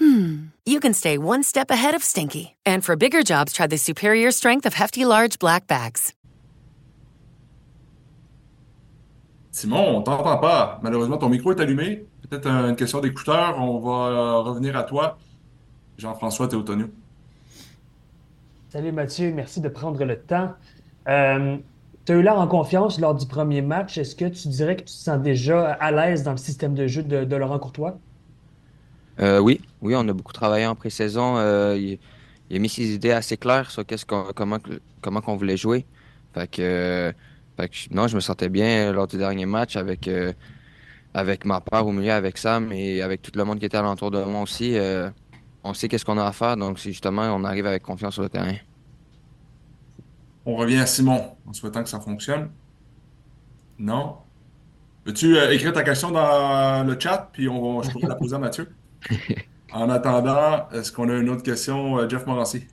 hmm, you can stay one step ahead of stinky. And for bigger jobs, try the superior strength of Hefty Large Black Bags. Simon, on t'entend pas. Malheureusement, ton micro est allumé. Peut-être une question d'écouteur. On va euh, revenir à toi. Jean-François Théotonio. Salut Mathieu, merci de prendre le temps. Euh, tu as eu l'air en confiance lors du premier match. Est-ce que tu dirais que tu te sens déjà à l'aise dans le système de jeu de, de Laurent Courtois? Euh, oui, oui, on a beaucoup travaillé en pré-saison. Euh, il, a mis ses idées assez claires sur qu'est-ce comment, comment qu'on voulait jouer. Fait que, euh, non, je me sentais bien lors du dernier match avec, avec ma part au milieu, avec Sam et avec tout le monde qui était alentour de moi aussi. On sait qu'est-ce qu'on a à faire, donc c'est justement, on arrive avec confiance sur le terrain. On revient à Simon en souhaitant que ça fonctionne. Non? Peux-tu euh, écrire ta question dans le chat, puis on, je pourrais la poser à Mathieu? En attendant, est-ce qu'on a une autre question, euh, Jeff Morancy?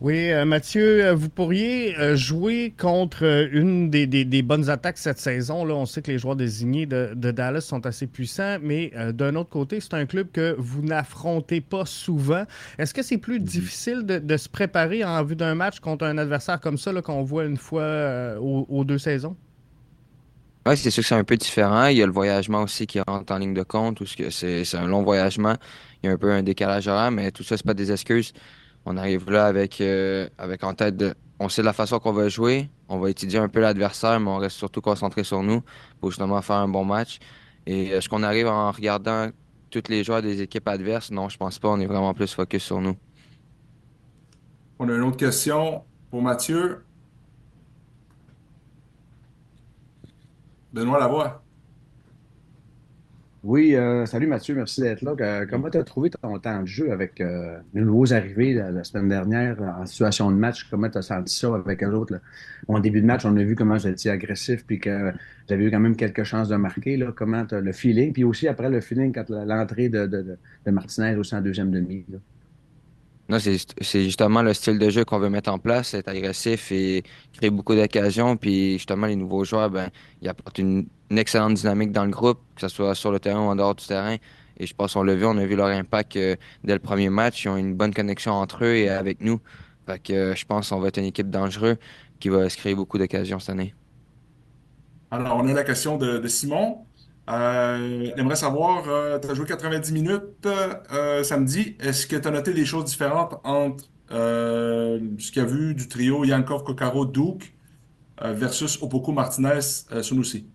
Oui, euh, Mathieu, euh, vous pourriez jouer contre une des, des- des bonnes attaques cette saison. Là, on sait que les joueurs désignés de, de Dallas sont assez puissants, mais euh, d'un autre côté, c'est un club que vous n'affrontez pas souvent. Est-ce que c'est plus difficile de, de se préparer en vue d'un match contre un adversaire comme ça qu'on voit une fois euh, aux, aux deux saisons? Oui, c'est sûr que c'est un peu différent. Il y a le voyagement aussi qui rentre en ligne de compte, ou c'est c'est un long voyagement. Il y a un peu un décalage horaire, mais tout ça, c'est pas des excuses. On arrive là avec, euh, avec en tête de. On sait la façon qu'on va jouer. On va étudier un peu l'adversaire, mais on reste surtout concentré sur nous pour justement faire un bon match. Et est-ce qu'on arrive en regardant tous les joueurs des équipes adverses? Non, je pense pas. On est vraiment plus focus sur nous. On a une autre question pour Mathieu. Benoît Lavoie. Oui, euh, salut Mathieu, merci d'être là. Euh, comment tu as trouvé ton temps de jeu avec euh, les nouveaux arrivés la, semaine dernière en situation de match? Comment tu as senti ça avec eux autres? là? Début de match, on a vu comment vous étiez agressif puis que vous avez eu quand même quelques chances de marquer. Comment tu le feeling? Puis aussi après le feeling quand l'entrée de, de, de, Martinez aussi en deuxième demi. Non, c'est justement le style de jeu qu'on veut mettre en place, être agressif et créer beaucoup d'occasions. Puis justement, les nouveaux joueurs, ben, ils apportent une, excellente dynamique dans le groupe, que ce soit sur le terrain ou en dehors du terrain. Et je pense qu'on l'a vu, on a vu leur impact euh, dès le premier match. Ils ont une bonne connexion entre eux et avec nous. Fait que euh, je pense qu'on va être une équipe dangereuse qui va se créer beaucoup d'occasions cette année. Alors, on a la question de Simon. Euh, il aimerait savoir, tu as joué 90 minutes euh, samedi. Est-ce que tu as noté des choses différentes entre euh, ce qu'il y a vu du trio Yankov, Kokaro, Duke euh, versus Opoku, Martinez, euh, Sunusi?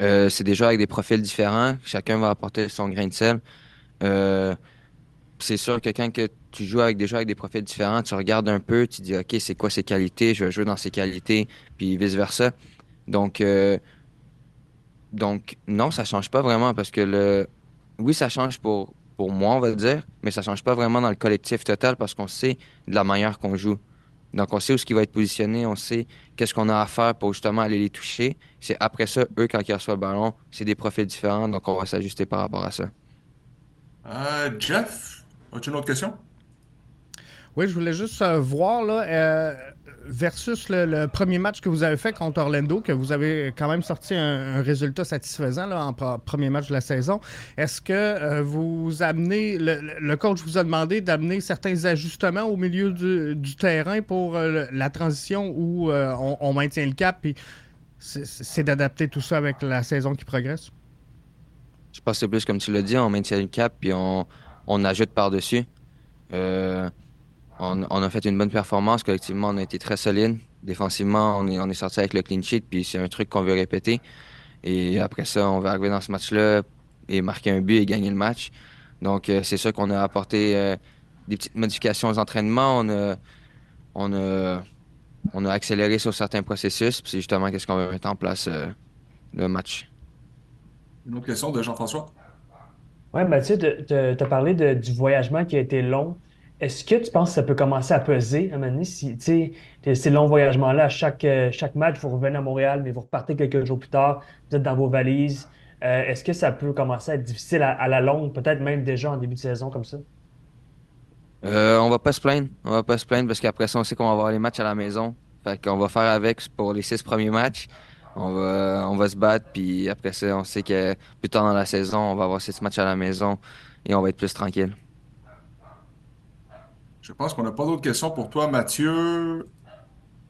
Euh, c'est des joueurs avec des profils différents. Chacun va apporter son grain de sel. Euh, c'est sûr que quand tu joues avec des joueurs avec des profils différents, tu regardes un peu, tu dis, OK, c'est quoi ses qualités? Je vais jouer dans ses qualités, puis vice-versa. Donc, euh, donc, non, ça change pas vraiment parce que le, oui, ça change pour, pour moi, on va dire, mais ça change pas vraiment dans le collectif total parce qu'on sait de la manière qu'on joue. Donc, on sait où ce qui va être positionné, on sait qu'est-ce qu'on a à faire pour justement aller les toucher. C'est après ça, eux, quand ils reçoivent le ballon, c'est des profils différents, donc on va s'ajuster par rapport à ça. Euh, Jeff, as-tu une autre question? Oui, je voulais juste euh, voir là, euh, versus le, premier match que vous avez fait contre Orlando, que vous avez quand même sorti un, résultat satisfaisant en pre- premier match de la saison. Est-ce que euh, vous amenez, le, coach vous a demandé d'amener certains ajustements au milieu du, terrain pour euh, la transition où euh, on, maintient le cap, puis c'est- d'adapter tout ça avec la saison qui progresse? Je pense que c'est plus comme tu l'as dit, on maintient le cap puis on, ajoute par-dessus. On, a fait une bonne performance. Collectivement, on a été très solide. Défensivement, on est, on est sorti avec le clean sheet, puis c'est un truc qu'on veut répéter. Et après ça, on va arriver dans ce match-là et marquer un but et gagner le match. Donc, euh, c'est sûr qu'on a apporté euh, des petites modifications aux entraînements. On a, on a, on a accéléré sur certains processus. C'est justement qu'est-ce qu'on va mettre en place euh, le match. Une autre question de Jean-François? Oui, Mathieu, tu as parlé du voyagement qui a été long. Est-ce que tu penses que ça peut commencer à peser à un moment donné, si, ces longs voyagements-là, chaque, chaque match, vous revenez à Montréal, mais vous repartez quelques jours plus tard, vous êtes dans vos valises. Euh, est-ce que ça peut commencer à être difficile à, la longue, peut-être même déjà en début de saison comme ça? Euh, on va pas se plaindre. On va pas se plaindre parce qu'après ça, on sait qu'on va avoir les matchs à la maison. Fait qu'on va faire avec pour les six premiers matchs. On va, on va se battre, puis après ça, on sait que plus tard dans la saison, on va avoir six matchs à la maison et on va être plus tranquille. Je pense qu'on n'a pas d'autres questions pour toi, Mathieu.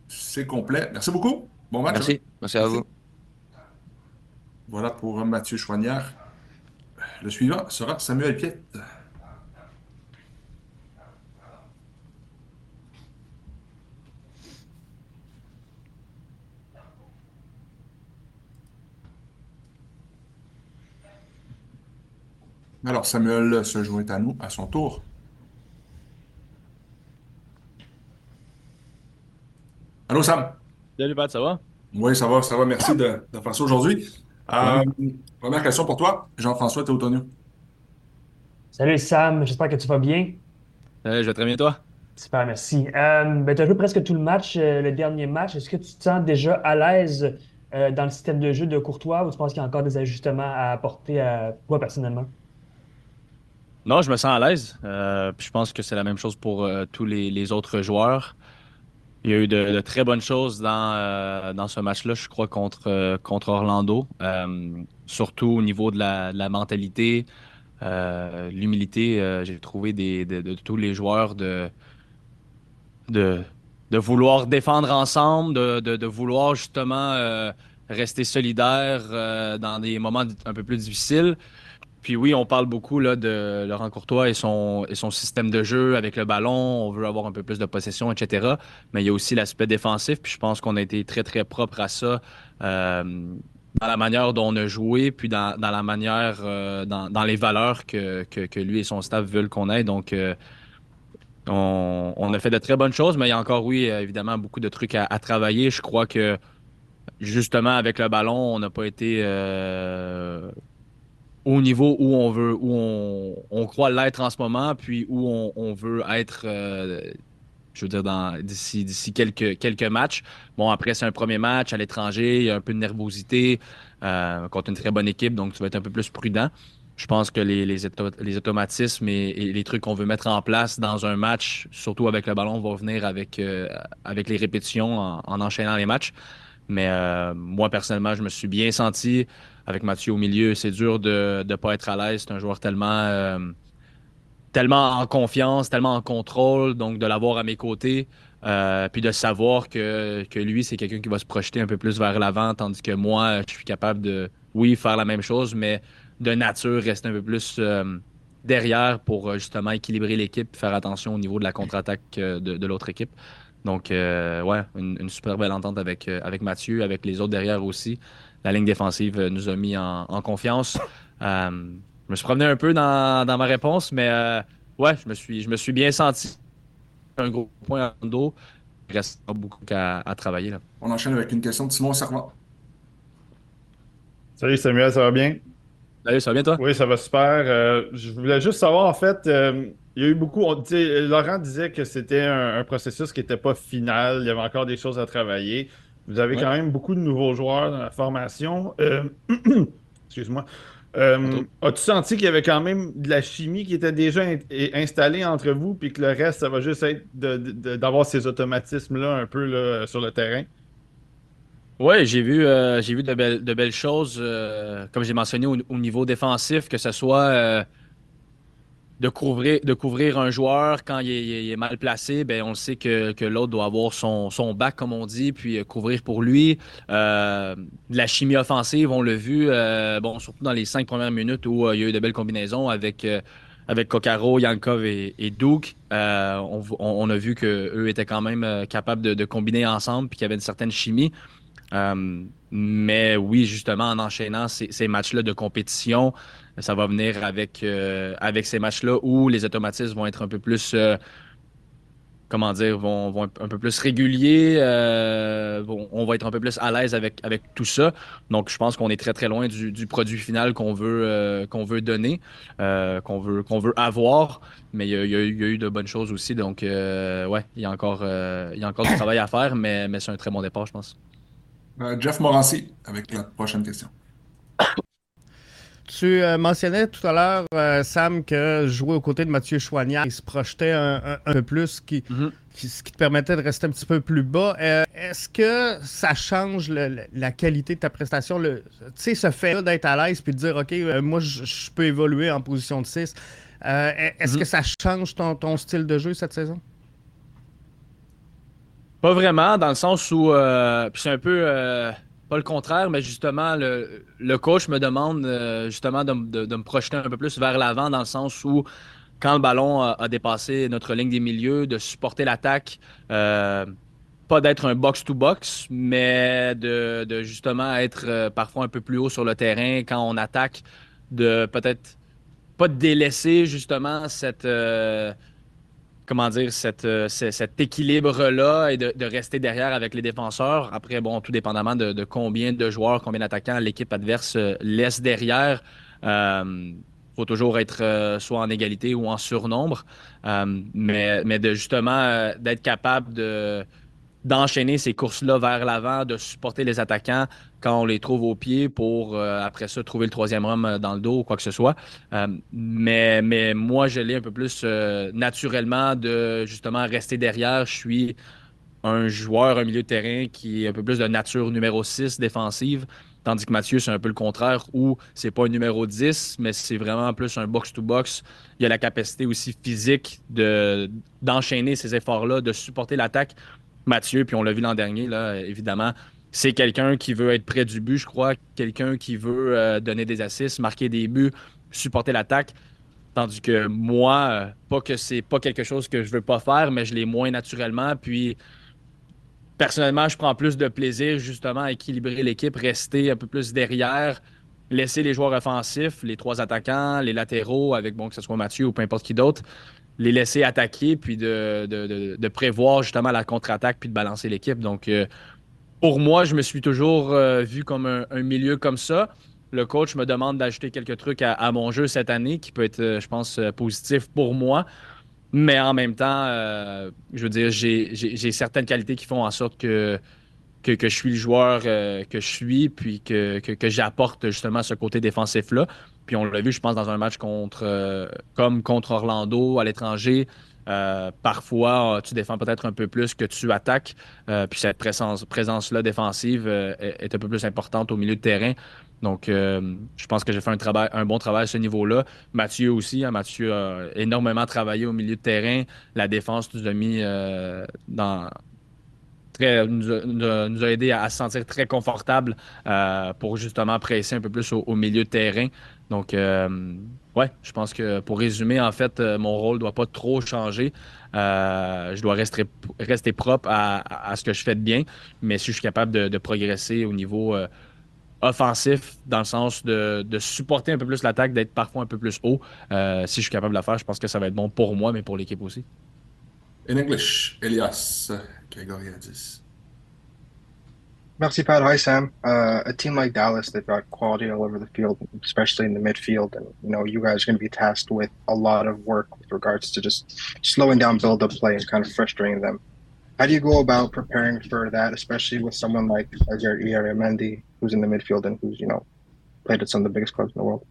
C'est complet. Merci beaucoup. Bon match. Merci. Merci à vous. Voilà pour Mathieu Chouanière. Le suivant sera Samuel Piette. Alors, Samuel se joint à nous à son tour. Allô, Sam? Salut, Pat, ça va? Oui, ça va, ça va. Merci de, de faire ça aujourd'hui. Euh, première question pour toi, Jean-François Théotonio. Salut Sam, j'espère que tu vas bien. je vais très bien toi? Super, merci. Euh, ben, tu as joué presque tout le match, euh, le dernier match. Est-ce que tu te sens déjà à l'aise dans le système de jeu de Courtois ou tu penses qu'il y a encore des ajustements à apporter à toi personnellement? Non, je me sens à l'aise. je pense que c'est la même chose pour tous les, autres joueurs. Il y a eu de, très bonnes choses dans, euh, dans ce match-là, je crois, contre, euh, contre Orlando. Euh, surtout au niveau de la, mentalité, l'humilité. J'ai trouvé des, de, tous les joueurs de, de, de vouloir défendre ensemble, de, de vouloir justement rester solidaire dans des moments un peu plus difficiles. Puis oui, on parle beaucoup de Laurent Courtois et son, système de jeu avec le ballon. On veut avoir un peu plus de possession, etc. Mais il y a aussi l'aspect défensif. Puis je pense qu'on a été très, très propre à ça euh, dans la manière dont on a joué, puis dans, la manière, euh, dans, les valeurs que, lui et son staff veulent qu'on ait. Donc, euh, on, a fait de très bonnes choses, mais il y a encore, oui, évidemment, beaucoup de trucs à travailler. Je crois que justement, avec le ballon, on n'a pas été au niveau où on veut, où on, croit l'être en ce moment, puis où on, veut être, euh, je veux dire, d'ici, quelques, quelques matchs. Bon, après, c'est un premier match à l'étranger, il y a un peu de nervosité euh, contre une très bonne équipe, donc tu vas être un peu plus prudent. Je pense que les, les, les automatismes et, les trucs qu'on veut mettre en place dans un match, surtout avec le ballon, vont venir avec, euh, avec les répétitions en, en, enchaînant les matchs. Mais moi, personnellement, je me suis bien senti avec Mathieu au milieu, c'est dur de ne pas être à l'aise. C'est un joueur tellement, euh, tellement en confiance, tellement en contrôle. Donc, de l'avoir à mes côtés, euh, puis de savoir que, que lui, c'est quelqu'un qui va se projeter un peu plus vers l'avant, tandis que moi, je suis capable de, oui, faire la même chose, mais de nature, rester un peu plus euh, derrière pour justement équilibrer l'équipe, faire attention au niveau de la contre-attaque de, de l'autre équipe. Donc, ouais, une, une, super belle entente avec, avec Mathieu, avec les autres derrière aussi la ligne défensive euh, nous a mis en, confiance. Euh, je me suis promené un peu dans, ma réponse, mais euh, ouais, je me, suis, je me suis bien senti. Un gros point en dos. Il reste beaucoup à, travailler. Là. On enchaîne avec une question de Simon Servant. Salut Samuel, ça va bien? Salut, ça va bien toi? Oui, ça va super. je voulais juste savoir, en fait, il y a eu beaucoup. Laurent disait que c'était un, un, processus qui n'était pas final. Il y avait encore des choses à travailler. Vous avez quand même beaucoup de nouveaux joueurs dans la formation. Euh, excuse-moi. Euh, as-tu senti qu'il y avait quand même de la chimie qui était déjà installée entre vous, puis que le reste, ça va juste être d'avoir ces automatismes-là un peu sur le terrain? Oui, j'ai vu, euh, j'ai vu de, belles, choses, comme j'ai mentionné, au, au, niveau défensif, que ce soit de couvrir, un joueur quand il est, mal placé, ben on sait que, l'autre doit avoir son, son, bac, comme on dit, puis euh, couvrir pour lui. Euh, la chimie offensive, on l'a vu, euh, bon, surtout dans les cinq premières minutes où il y a eu de belles combinaisons avec avec Kokaro, Yankov et, Duke, on, a vu qu'eux étaient quand même capables de, combiner ensemble puis qu'il y avait une certaine chimie. mais oui, justement, en enchaînant ces, ces matchs-là de compétition, ça va venir avec, avec ces matchs-là où les automatismes vont être un peu plus comment dire, vont, vont un peu plus réguliers. Euh, on va être un peu plus à l'aise avec, avec tout ça. Donc, je pense qu'on est très, très loin du, produit final qu'on veut, euh, qu'on veut donner, euh, qu'on veut, veut avoir. Mais il y, a, eu de bonnes choses aussi. Donc, ouais, il y, a encore, il y a encore du travail à faire, mais, mais c'est un très bon départ, je pense. Jeff Morancy, avec la prochaine question. Tu euh, mentionnais tout à l'heure, euh, Sam, que jouer aux côtés de Mathieu Chouanière, il se projetait un, peu plus, mhm. qui, ce qui te permettait de rester un petit peu plus bas. Euh, est-ce que ça change la qualité de ta prestation? Tu sais, ce fait d'être à l'aise puis de dire, OK, moi, je peux évoluer en position de 6. Est-ce mhm. que ça change ton, ton, style de jeu cette saison? Pas vraiment, dans le sens où c'est un peu pas le contraire, mais justement, le, coach me demande euh, justement de, me projeter un peu plus vers l'avant dans le sens où quand le ballon a, dépassé notre ligne des milieux, de supporter l'attaque, euh, pas d'être un box-to-box, mais de, justement être euh, parfois un peu plus haut sur le terrain quand on attaque, de peut-être pas délaisser justement cette comment dire, euh, cet équilibre-là et de, rester derrière avec les défenseurs. Après, bon, tout dépendamment de, combien de joueurs, combien d'attaquants l'équipe adverse euh, laisse derrière. Il euh, faut toujours être soit en égalité ou en surnombre. mais, de justement d'être capable de d'enchaîner ces courses-là vers l'avant, de supporter les attaquants quand on les trouve au pied pour, euh, après ça, trouver le troisième homme euh, dans le dos ou quoi que ce soit. Euh, mais, moi, je l'ai un peu plus naturellement de justement rester derrière. Je suis un joueur, un milieu de terrain qui est un peu plus de nature numéro 6 défensive. Tandis que Mathieu, c'est un peu le contraire, où c'est pas un numéro 10, mais c'est vraiment plus un box-to-box. Il y a la capacité aussi physique de, d'enchaîner ces efforts-là, de supporter l'attaque Mathieu, puis on l'a vu l'an dernier, là, évidemment, c'est quelqu'un qui veut être près du but, je crois, quelqu'un qui veut euh, donner des assists, marquer des buts, supporter l'attaque. Tandis que moi, euh, pas que c'est pas quelque chose que je veux pas faire, mais je l'ai moins naturellement. Puis personnellement, je prends plus de plaisir justement à équilibrer l'équipe, rester un peu plus derrière, laisser les joueurs offensifs, les trois attaquants, les latéraux, avec bon que ce soit Mathieu ou peu importe qui d'autre, les laisser attaquer, puis de, prévoir justement la contre-attaque, puis de balancer l'équipe. Donc, euh, pour moi, je me suis toujours euh, vu comme un, milieu comme ça. Le coach me demande d'ajouter quelques trucs à, mon jeu cette année qui peut être, euh, je pense, positif pour moi. Mais en même temps, je veux dire, j'ai certaines qualités qui font en sorte que, que, je suis le joueur que je suis, puis que, que j'apporte justement ce côté défensif-là. Puis on l'a vu, je pense, dans un match contre, euh, comme contre Orlando à l'étranger. Euh, parfois, tu défends peut-être un peu plus que tu attaques. Euh, puis cette présence, présence-là défensive est, un peu plus importante au milieu de terrain. Donc, je pense que j'ai fait un, travail, un bon travail à ce niveau-là. Mathieu aussi. Hein, Mathieu a énormément travaillé au milieu de terrain. La défense nous a mis dans, Très, nous, a, aidé à, se sentir très confortable pour justement presser un peu plus au milieu de terrain. Donc, euh, ouais, je pense que pour résumer, en fait, euh, mon rôle ne doit pas trop changer. Euh, je dois rester, rester propre à, ce que je fais de bien, mais si je suis capable de, progresser au niveau offensif, dans le sens de, supporter un peu plus l'attaque, d'être parfois un peu plus haut, si je suis capable de le faire, je pense que ça va être bon pour moi, mais pour l'équipe aussi. In English, Elias Grigoriadis. Merci, Pat. Hi, Sam. Uh, a team like Dallas, they've got quality all over the field, especially in the midfield. And, you know, you guys are going to be tasked with a lot of work with regards to just slowing down build up play and kind of frustrating them. How do you go about preparing for that, especially with someone like Azer Mendy, who's in the midfield and who's, you know, played at some of the biggest clubs in the world?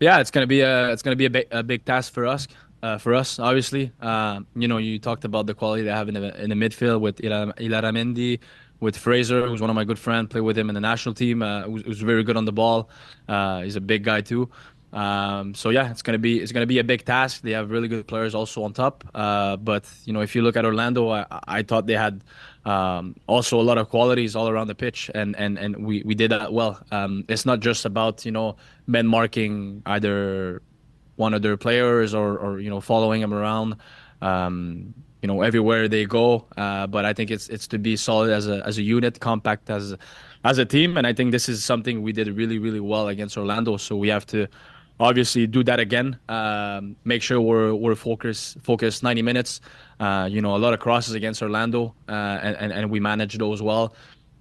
Yeah, it's gonna be a it's gonna be a big, a big task for us. Uh, for us, obviously, uh, you know, you talked about the quality they have in the in the midfield with Ilaramendi, with Fraser, who's one of my good friends. Play with him in the national team. Uh, very good on the ball. Uh, he's a big guy too. Um, so yeah, it's gonna be it's gonna be a big task. They have really good players also on top. Uh, but you know, if you look at Orlando, I, I thought they had um, also a lot of qualities all around the pitch, and and and we we did that well. Um, it's not just about you know men marking either one of their players or, or you know following them around. Um, you know everywhere they go. Uh, but I think it's it's to be solid as a as a unit, compact as as a team, and I think this is something we did really really well against Orlando. So we have to obviously do that again. Um, make sure we're we're focused focused 90 minutes. Uh, you know a lot of crosses against Orlando, uh, and, and and we manage those well.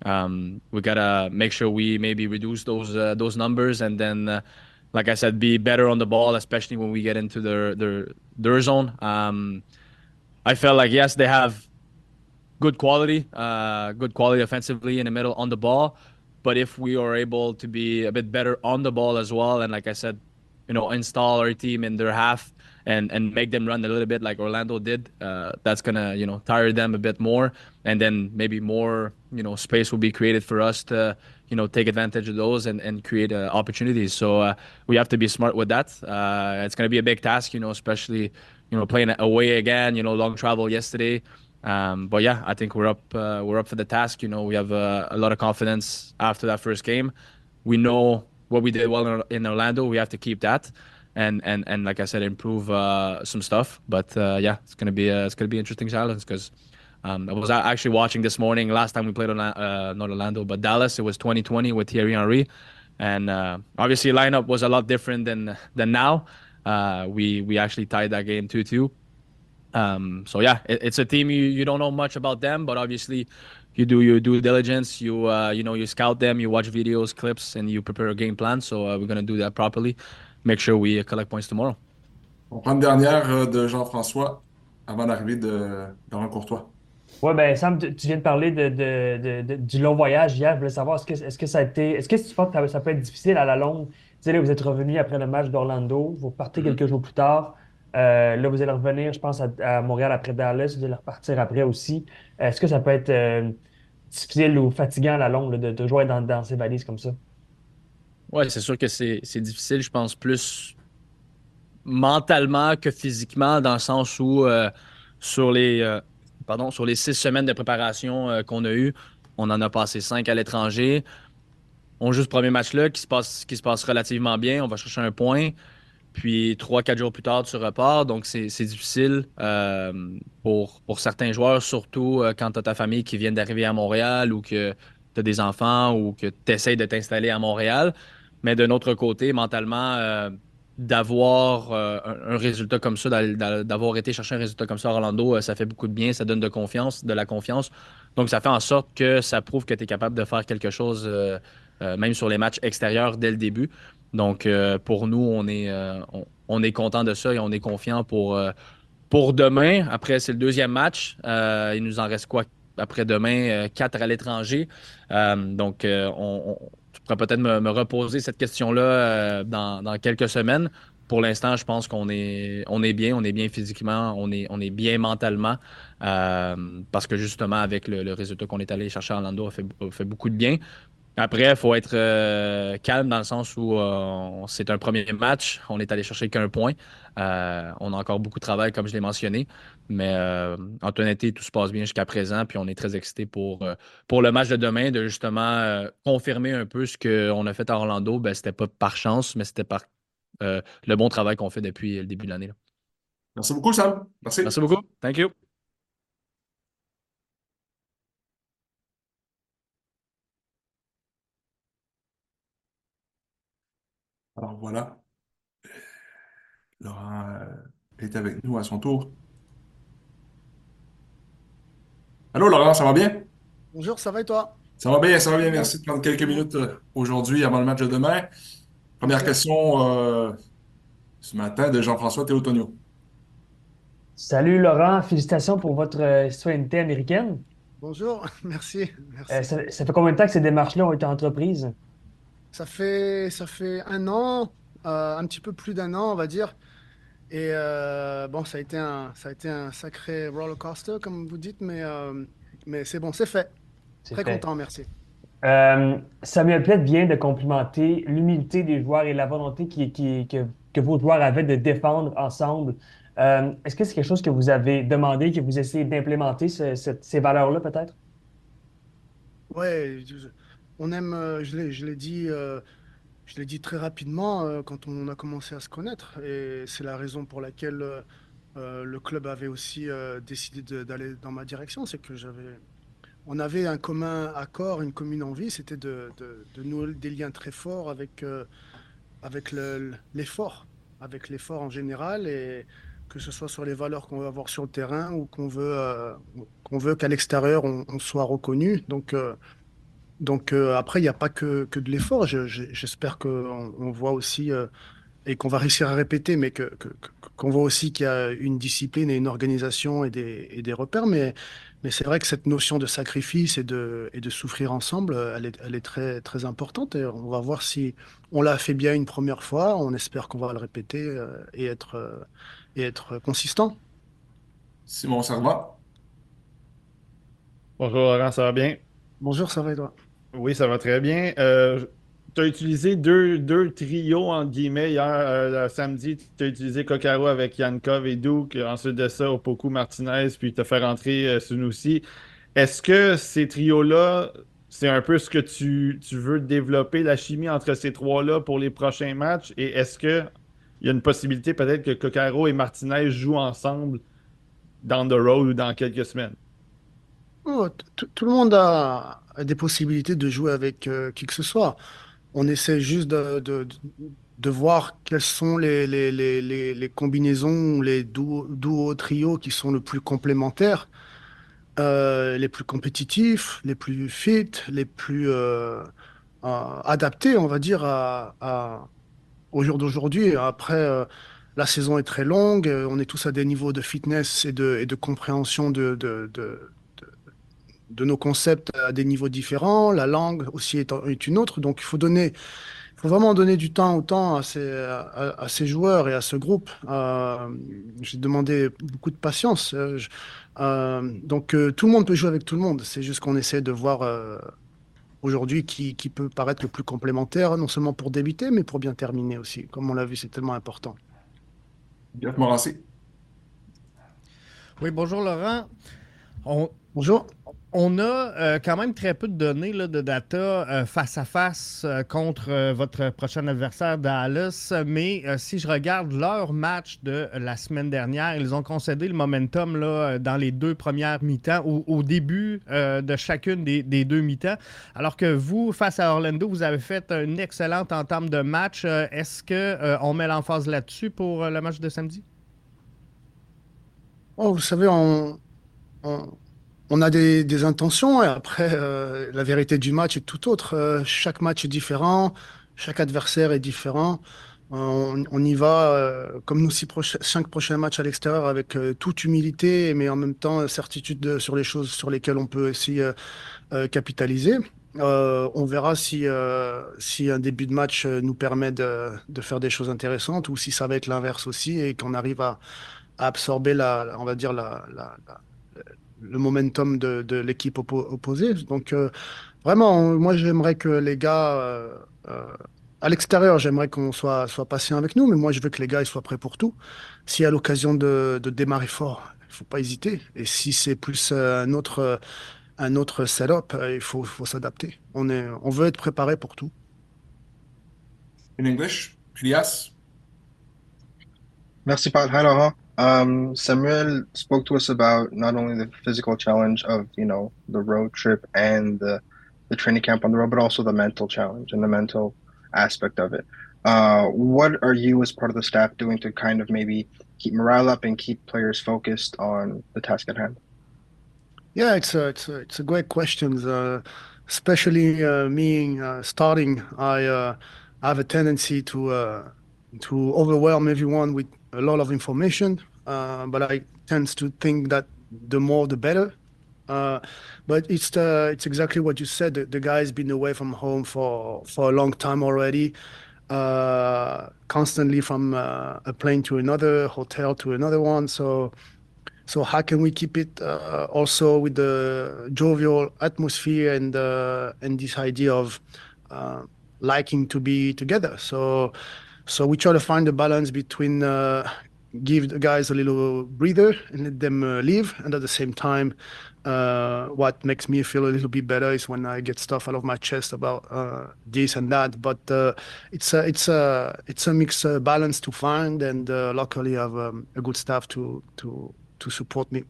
Um, we gotta make sure we maybe reduce those uh, those numbers, and then, uh, like I said, be better on the ball, especially when we get into their their their zone. Um, I felt like yes, they have good quality, uh, good quality offensively in the middle on the ball, but if we are able to be a bit better on the ball as well, and like I said, you know, install our team in their half and and make them run a little bit like Orlando did, uh, that's gonna you know tire them a bit more, and then maybe more you know space will be created for us to you know take advantage of those and and create uh, opportunities. So uh, we have to be smart with that. Uh, it's gonna be a big task, you know, especially you know, playing away again. You know, long travel yesterday. Um, but yeah, I think we're up. Uh, we're up for the task. You know, we have uh, a lot of confidence after that first game. We know what we did well in Orlando. We have to keep that, and and and like I said, improve uh, some stuff. But uh, yeah, it's gonna be a, it's gonna be interesting challenge because. Um, I was actually watching this morning. Last time we played on uh, not Orlando, but Dallas. It was 2020 with Thierry Henry, and uh, obviously lineup was a lot different than than now. Uh, we we actually tied that game two two. Um, so yeah, it, it's a team you, you don't know much about them, but obviously you do your due diligence. You uh, you know you scout them, you watch videos, clips, and you prepare a game plan. So uh, we're gonna do that properly. Make sure we collect points tomorrow. On prend une dernière euh, de Jean-François avant l'arrivée de Laurent Courtois. Oui, ben Sam, tu, tu viens de parler de, de- de- de- du long voyage hier. Je voulais savoir, est-ce que, est-ce que ça a été, est-ce que tu penses que ça peut être difficile à la longue? Là, vous êtes revenu après le match d'Orlando, vous partez Mhm. quelques jours plus tard. Euh, là, vous allez revenir, je pense, à, à Montréal après Dallas, vous allez repartir après aussi. Est-ce que ça peut être euh, difficile ou fatigant à la longue là, de, de jouer dans, dans ces valises comme ça? Ouais, c'est sûr que c'est difficile, je pense, plus mentalement que physiquement, dans le sens où euh, sur les pardon, sur les six semaines de préparation qu'on a eues, on en a passé cinq à l'étranger. On joue ce premier match-là qui se passe, qui se passe relativement bien. On va chercher un point. Puis trois, quatre jours plus tard, tu repars. Donc, c'est difficile euh, pour, certains joueurs, surtout euh, quand tu as ta famille qui vient d'arriver à Montréal ou que tu as des enfants ou que tu essaies de t'installer à Montréal. Mais d'un autre côté, mentalement, euh, d'avoir un, résultat comme ça, d'a- d'a- d'avoir été chercher un résultat comme ça à Orlando, ça fait beaucoup de bien, ça donne de la confiance. Donc, ça fait en sorte que ça prouve que tu es capable de faire quelque chose, euh, même sur les matchs extérieurs dès le début. Donc, euh, pour nous, on est, euh, on, content de ça et on est confiant pour, demain. Après, c'est le deuxième match. Il nous en reste quoi après demain? Quatre à l'étranger. Donc, on, on- tu pourrais peut-être me, reposer cette question-là dans, quelques semaines. Pour l'instant, je pense qu'on est, bien, on est bien physiquement, on est, bien mentalement. parce que justement, avec le, le résultat qu'on est allé chercher à Orlando, a fait, a fait beaucoup de bien. Après, il faut être euh, calme dans le sens où euh, c'est un premier match. On est allé chercher qu'un point. Euh, on a encore beaucoup de travail, comme je l'ai mentionné. Mais en toute honnêteté, tout se passe bien jusqu'à présent. Puis on est très excités pour, pour le match de demain, de justement confirmer un peu ce qu'on a fait à Orlando. Ben, c'était pas par chance, mais c'était par le bon travail qu'on fait depuis le début de l'année. Merci beaucoup, Sam. Merci. Merci beaucoup. Thank you. Alors voilà, Laurent euh, est avec nous à son tour. Allô, Laurent, ça va bien? Bonjour, ça va et toi? Ça va bien, ça va bien. Merci de prendre quelques minutes euh, aujourd'hui avant le match de demain. Première question euh, ce matin de Jean-François Théotonio. Salut Laurent, félicitations pour votre citoyenneté américaine. Bonjour, merci, merci. Euh, ça, ça fait combien de temps que ces démarches-là ont été entreprises? Ça fait, ça fait un an, euh, un petit peu plus d'un an, on va dire. Et euh, bon, ça a été un, ça a été un sacré roller coaster, comme vous dites, mais, euh, mais c'est bon, c'est fait. Très fait. content, merci. Samuel Plett vient de complimenter l'humilité des joueurs et la volonté qui, qui- que, que vos joueurs avaient de défendre ensemble. Euh, est-ce que c'est quelque chose que vous avez demandé, que vous essayez d'implémenter, ce- ces valeurs-là peut-être? Je- on aime, euh, je l'ai, je l'ai dit, euh, je l'ai dit très rapidement euh, quand on a commencé à se connaître. Et c'est la raison pour laquelle le club avait aussi décidé d'aller dans ma direction. C'est que j'avais, on avait un commun accord, une commune envie, c'était de, de, de, nouer des liens très forts avec, avec l'effort, avec l'effort en général. Et que ce soit sur les valeurs qu'on veut avoir sur le terrain ou qu'on veut, qu'on veut qu'à l'extérieur on, on, soit reconnu. Donc, donc euh, après, il n'y a pas que, que de l'effort. J'espère qu'on on voit aussi, euh, et qu'on va réussir à répéter, mais qu'on que, qu'on voit aussi qu'il y a une discipline et une organisation et des, et des repères. Mais, mais c'est vrai que cette notion de sacrifice et de, et de souffrir ensemble, elle est, elle est très, très importante. Et on va voir si on l'a fait bien une première fois. On espère qu'on va le répéter euh, et, être, et être consistant. Simon, ça va? Bonjour Laurent, ça va bien? Bonjour, ça va et toi? Oui, ça va très bien. Euh, tu as utilisé deux, trios, entre guillemets, hier, euh, samedi. Tu as utilisé Kokaro avec Yankov et Duke. Ensuite de ça, Opoku Martinez, puis tu as fait rentrer euh, Sunusi. Est-ce que ces trios-là, c'est un peu ce que tu, veux développer, la chimie entre ces trois-là pour les prochains matchs? Et est-ce qu'il y a une possibilité peut-être que Kokaro et Martinez jouent ensemble dans the road ou dans quelques semaines? Oh, tout le monde a, des possibilités de jouer avec euh, qui que ce soit. On essaie juste de, de, voir quelles sont les, les, les, les combinaisons, les duos, duos, trios qui sont le plus complémentaires, euh, les plus compétitifs, les plus fit, les plus euh, adaptés, on va dire, à, au jour d'aujourd'hui. Après, la saison est très longue, on est tous à des niveaux de fitness et de, et de compréhension de, de de nos concepts à des niveaux différents. La langue aussi est, est une autre. Donc, il faut donner, il faut vraiment donner du temps au temps à ces, à, ces joueurs et à ce groupe. Euh, J'ai demandé beaucoup de patience. Euh, euh, donc, euh, tout le monde peut jouer avec tout le monde. C'est juste qu'on essaie de voir aujourd'hui qui, qui, peut paraître le plus complémentaire, non seulement pour débuter, mais pour bien terminer aussi. Comme on l'a vu, c'est tellement important. Oui, bonjour Laurent. On... Bonjour on a euh, quand même très peu de données de data euh, face à face euh, contre votre prochain adversaire Dallas, mais si je regarde leur match de la semaine dernière, ils ont concédé le momentum dans les deux premières mi-temps, au, début de chacune des, deux mi-temps, alors que vous, face à Orlando, vous avez fait une excellente entame de match. Est-ce qu'on met l'emphase là-dessus pour le match de samedi? Oh, vous savez, on on a des, intentions et après, euh, la vérité du match est tout autre. Euh, chaque match est différent, chaque adversaire est différent. Euh, on, y va, comme nous, cinq prochains matchs à l'extérieur, avec toute humilité, mais en même temps certitude sur les choses sur lesquelles on peut aussi capitaliser. on verra si, un début de match nous permet de, faire des choses intéressantes ou si ça va être l'inverse aussi et qu'on arrive à, absorber la, on va dire la le momentum de, de l'équipe opposée. Donc, euh, vraiment, moi, j'aimerais que les gars, euh, euh, à l'extérieur, j'aimerais qu'on soit, soit patient avec nous, mais moi, je veux que les gars ils soient prêts pour tout. S'il y a l'occasion de, de, démarrer fort, il ne faut pas hésiter. Et si c'est plus un autre, un autre setup, il faut, faut s'adapter. On, est, on veut être préparé pour tout. In English, Elias? Merci, Laurent. Um, Samuel spoke to us about not only the physical challenge of you know the road trip and the the training camp on the road, but also the mental challenge and the mental aspect of it. Uh, what are you, as part of the staff, doing to kind of maybe keep morale up and keep players focused on the task at hand? Yeah, it's a it's a, it's a great question. Uh, especially uh, me uh, starting, I uh, have a tendency to uh, to overwhelm everyone with a lot of information, uh, but I tend to think that the more the better. Uh, but it's the, it's exactly what you said. The, guy's been away from home for for a long time already, uh, constantly from uh, a plane to another, hotel to another one. So, so how can we keep it uh, also with the jovial atmosphere and uh, and this idea of liking to be together? So so we try to find a balance between uh, give the guys a little breather and let them uh. And at the same time, uh, what makes me feel a little bit better is when I get stuff out of my chest about uh, this and that. But uh, it's a it's a it's a mixed uh, balance to find, and luckily I have um, a good staff to to to support me.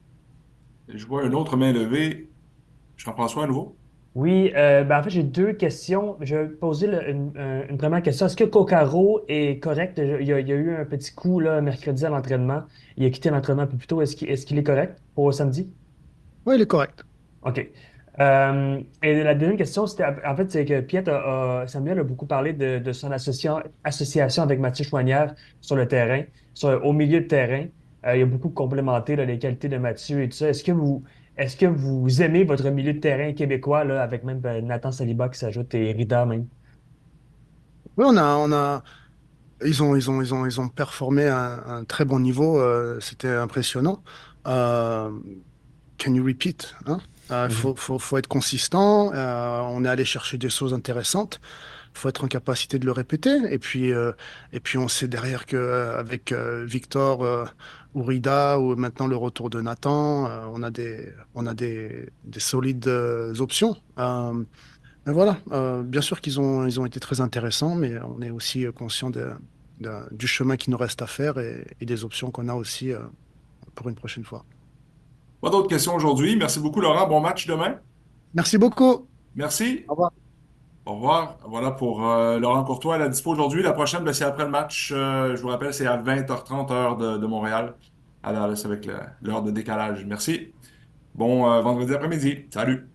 Je vois une autre main levée. Jean-François, à nouveau. Oui, euh, ben en fait, j'ai deux questions. Je vais poser le- une, un- une première question. Est-ce que Kokaro est correct? Il y a, il y a eu un petit coup là, mercredi à l'entraînement. Il a quitté l'entraînement un peu plus tôt. Est-ce qu'il est-ce qu'il est correct pour samedi? Oui, il est correct. OK. Euh, et la deuxième question, c'était en fait, c'est que Piet a- a- Samuel a beaucoup parlé de, de son association, association avec Mathieu Choignard sur le terrain, sur, au milieu de terrain. Euh, il a beaucoup complémenté là, les qualités de Mathieu et tout ça. Est-ce que vous, est-ce que vous aimez votre milieu de terrain québécois là, avec même ben, Nathan Saliba qui s'ajoute et Rida même? Oui, on a, on a, ils ont, ils ont, ils ont, ils ont performé à un, très bon niveau. euh, c'était impressionnant. Euh, can you repeat? Hein? Euh, faut, faut, faut être consistant. euh, on est allé chercher des choses intéressantes. faut être en capacité de le répéter. Et puis, euh, et puis on sait derrière que euh, avec euh, Victor euh, ou Rida ou maintenant le retour de Nathan, euh, on a des, on a des, des solides euh, options. Euh, mais voilà, bien sûr qu'ils ont, ils ont été très intéressants, mais on est aussi conscient de- de- du chemin qui nous reste à faire et, et des options qu'on a aussi pour une prochaine fois. Pas d'autres questions aujourd'hui. Merci beaucoup, Laurent. Bon match demain. Merci beaucoup. Merci. Au revoir. Au revoir. Voilà pour euh, Laurent Courtois à la dispo aujourd'hui. La prochaine, ben, c'est après le match. Euh, je vous rappelle, c'est à 20h30 heure de, de Montréal, à Dallas avec l'heure de décalage. Merci. Bon euh, vendredi après-midi. Salut.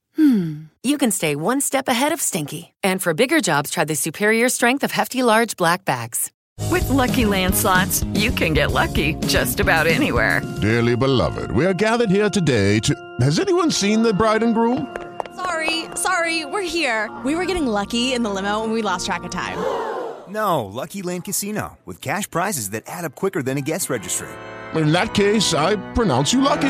hmm, you can stay one step ahead of stinky. And for bigger jobs, try the superior strength of Hefty Large Black Bags. With Lucky Land slots, you can get lucky just about anywhere. Dearly beloved, we are gathered here today to. Has anyone seen the bride and groom? Sorry, sorry, we're here. We were getting lucky in the limo and we lost track of time. No, Lucky Land Casino, with cash prizes that add up quicker than a guest registry. In that case, I pronounce you lucky.